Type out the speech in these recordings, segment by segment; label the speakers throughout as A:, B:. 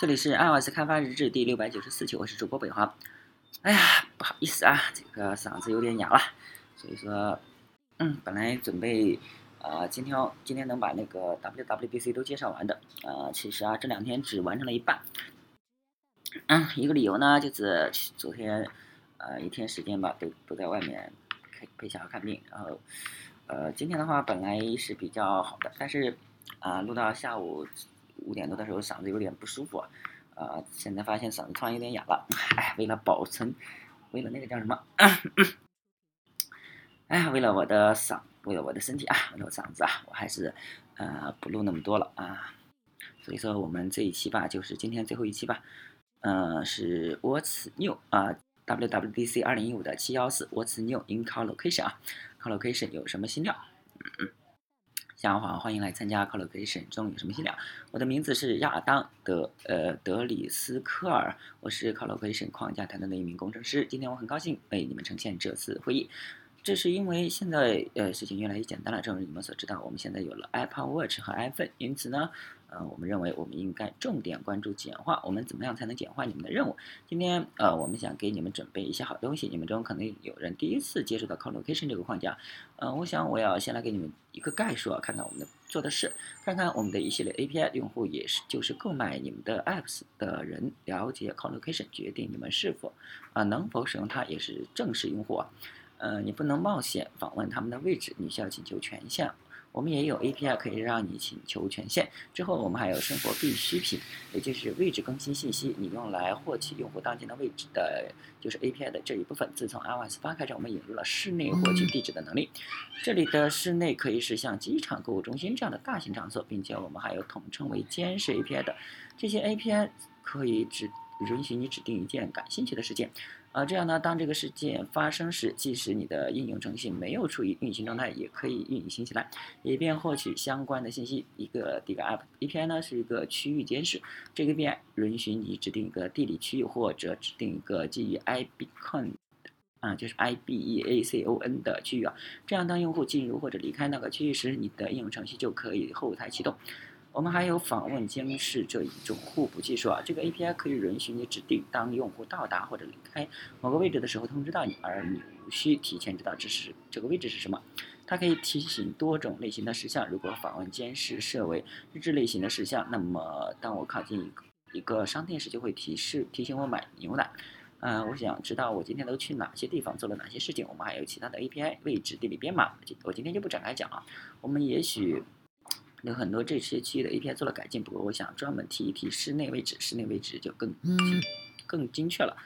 A: 这里是 iOS 开发日志第六百九十四期，我是主播北华。哎呀，不好意思啊，这个嗓子有点哑了，所以说，嗯，本来准备，呃，今天今天能把那个 WWDC 都介绍完的，呃，其实啊，这两天只完成了一半。嗯，一个理由呢，就是昨天，呃，一天时间吧，都都在外面陪陪小孩看病，然后，呃，今天的话本来是比较好的，但是啊，录到下午。五点多的时候嗓子有点不舒服，啊，现在发现嗓子突然有点哑了。哎，为了保存，为了那个叫什么？哎，为了我的嗓，为了我的身体啊，为了我嗓子啊，我还是呃不录那么多了啊。所以说我们这一期吧，就是今天最后一期吧。呃，是 What's New 啊，WWDC 二零一五的七幺四 What's New in Collocation 啊，Collocation 有什么新料？嗯嗯。下午好，欢迎来参加 Collocation 中有什么新料？我的名字是亚当德呃德里斯科尔，我是 Collocation 框架团队的一名工程师。今天我很高兴为你们呈现这次会议。这是因为现在呃事情越来越简单了，正如你们所知道，我们现在有了 Apple Watch 和 iPhone，因此呢，呃，我们认为我们应该重点关注简化。我们怎么样才能简化你们的任务？今天呃，我们想给你们准备一些好东西。你们中可能有人第一次接触到 Collocation 这个框架，呃，我想我要先来给你们一个概述，看看我们的做的事，看看我们的一系列 API 用户也是就是购买你们的 Apps 的人了解 Collocation，决定你们是否啊能否使用它，也是正式用户啊。呃，你不能冒险访问他们的位置，你需要请求权限。我们也有 API 可以让你请求权限。之后，我们还有生活必需品，也就是位置更新信息，你用来获取用户当前的位置的，就是 API 的这一部分。自从 iOS 八开始，我们引入了室内获取地址的能力。这里的室内可以是像机场、购物中心这样的大型场所，并且我们还有统称为监视 API 的这些 API 可以只允许你指定一件感兴趣的事件。啊，这样呢，当这个事件发生时，即使你的应用程序没有处于运行状态，也可以运行起来，以便获取相关的信息。一个第一个 App API 呢是一个区域监视，这个 API 允许你指定一个地理区域，或者指定一个基于 iBeacon 啊，就是 I B E A C O N 的区域啊。这样，当用户进入或者离开那个区域时，你的应用程序就可以后台启动。我们还有访问监视这一种互补技术啊，这个 API 可以允许你指定当用户到达或者离开某个位置的时候通知到你，而你无需提前知道这是这个位置是什么。它可以提醒多种类型的事项。如果访问监视设为日志类型的事项，那么当我靠近一个一个商店时，就会提示提醒我买牛奶。嗯，我想知道我今天都去哪些地方做了哪些事情。我们还有其他的 API 位置地理编码，我今天就不展开讲了。我们也许。有很多这些区域的 API 做了改进，不过我想专门提一提室内位置，室内位置就更更精确了。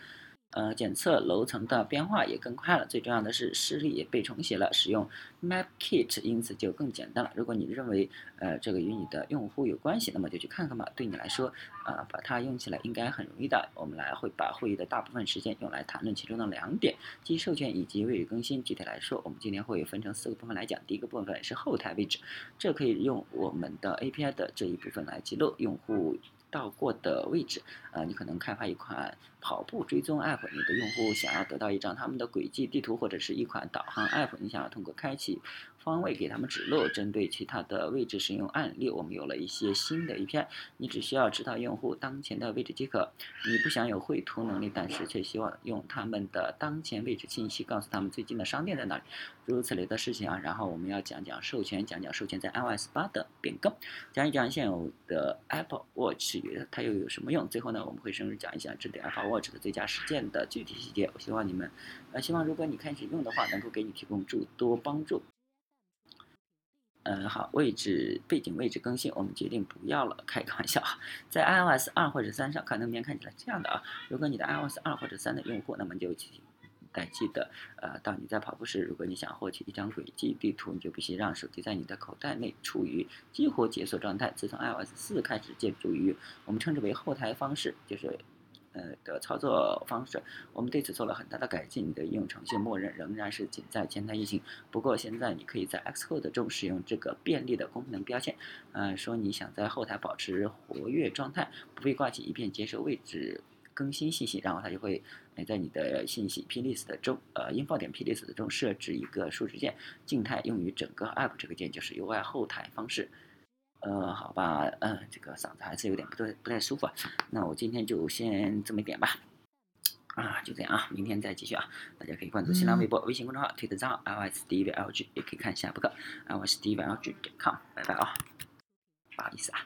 A: 呃，检测楼层的变化也更快了。最重要的是，示例也被重写了，使用 MapKit，因此就更简单了。如果你认为呃这个与你的用户有关系，那么就去看看吧。对你来说，呃，把它用起来应该很容易的。我们来会把会议的大部分时间用来谈论其中的两点，即授权以及位置更新。具体来说，我们今天会分成四个部分来讲。第一个部分是后台位置，这可以用我们的 API 的这一部分来记录用户。到过的位置，呃，你可能开发一款跑步追踪 App，你的用户想要得到一张他们的轨迹地图，或者是一款导航 App，你想要通过开启方位给他们指路。针对其他的位置使用案例，我们有了一些新的 API，你只需要知道用户当前的位置即可。你不想有绘图能力，但是却希望用他们的当前位置信息告诉他们最近的商店在哪里，诸如此类的事情啊。然后我们要讲讲授权，讲讲授权在 iOS 八的变更，讲一讲现有的 Apple Watch。它又有什么用？最后呢，我们会深入讲一下针对 Apple Watch 的最佳实践的具体细节。我希望你们，呃，希望如果你开始用的话，能够给你提供诸多帮助。嗯，好，位置背景位置更新，我们决定不要了。开个玩笑，在 iOS 二或者三上，可能边看起来这样的啊。如果你的 iOS 二或者三的用户，那么就。待记得，呃，当你在跑步时，如果你想获取一张轨迹地图，你就必须让手机在你的口袋内处于激活解锁状态。自从 iOS 四开始，借助于我们称之为后台方式，就是呃的操作方式，我们对此做了很大的改进。你的应用程序默认仍然是仅在前台运行，不过现在你可以在 Xcode 中使用这个便利的功能标签，呃，说你想在后台保持活跃状态，不必挂起一片接收位置。更新信息，然后它就会在你的信息 plist 中，呃，info 点 plist 中设置一个数值键，静态用于整个 app 这个键就是 UI 后台方式。呃，好吧，嗯，这个嗓子还是有点不太不太舒服，那我今天就先这么点吧，啊，就这样啊，明天再继续啊，大家可以关注新浪微博、微信公众号、推特账号 l s d v l g，也可以看下博客 l s d v l g 点 com，拜拜啊，不好意思啊。